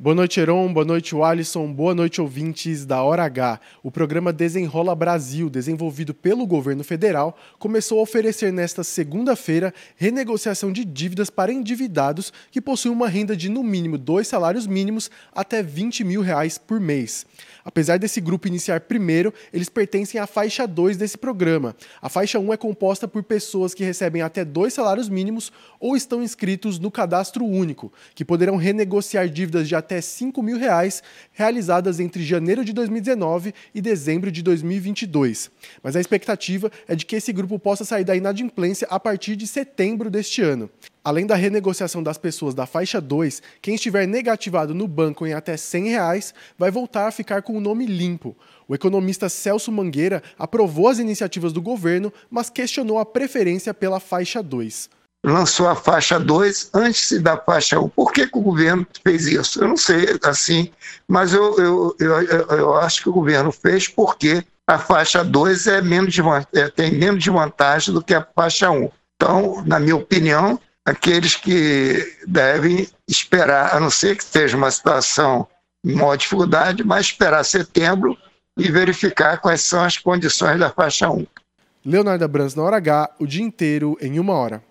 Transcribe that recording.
Boa noite, Heron. Boa noite, Alisson. Boa noite, ouvintes da Hora H. O programa Desenrola Brasil, desenvolvido pelo governo federal, começou a oferecer nesta segunda-feira renegociação de dívidas para endividados que possuem uma renda de no mínimo dois salários mínimos até 20 mil reais por mês. Apesar desse grupo iniciar primeiro, eles pertencem à faixa 2 desse programa. A faixa 1 é composta por pessoas que recebem até dois salários mínimos ou estão inscritos no cadastro único, que poderão renegociar dívidas de até 5 mil reais realizadas entre janeiro de 2019 e dezembro de 2022. Mas a expectativa é de que esse grupo possa sair da inadimplência a partir de setembro deste ano. Além da renegociação das pessoas da faixa 2, quem estiver negativado no banco em até 100 reais vai voltar a ficar com o nome limpo. O economista Celso Mangueira aprovou as iniciativas do governo, mas questionou a preferência pela faixa 2 lançou a faixa 2 antes da faixa 1. Um. Por que, que, o governo fez isso? Eu não sei, assim, mas eu, eu, eu, eu acho que o governo fez porque a faixa 2 é menos de, é, tem menos de vantagem do que a faixa 1. Um. Então, na minha opinião, aqueles que devem esperar, a não ser que esteja uma situação em maior dificuldade, mas esperar setembro e verificar quais são as condições da faixa 1. Leonardo Abrams na hora H, o dia inteiro em uma hora.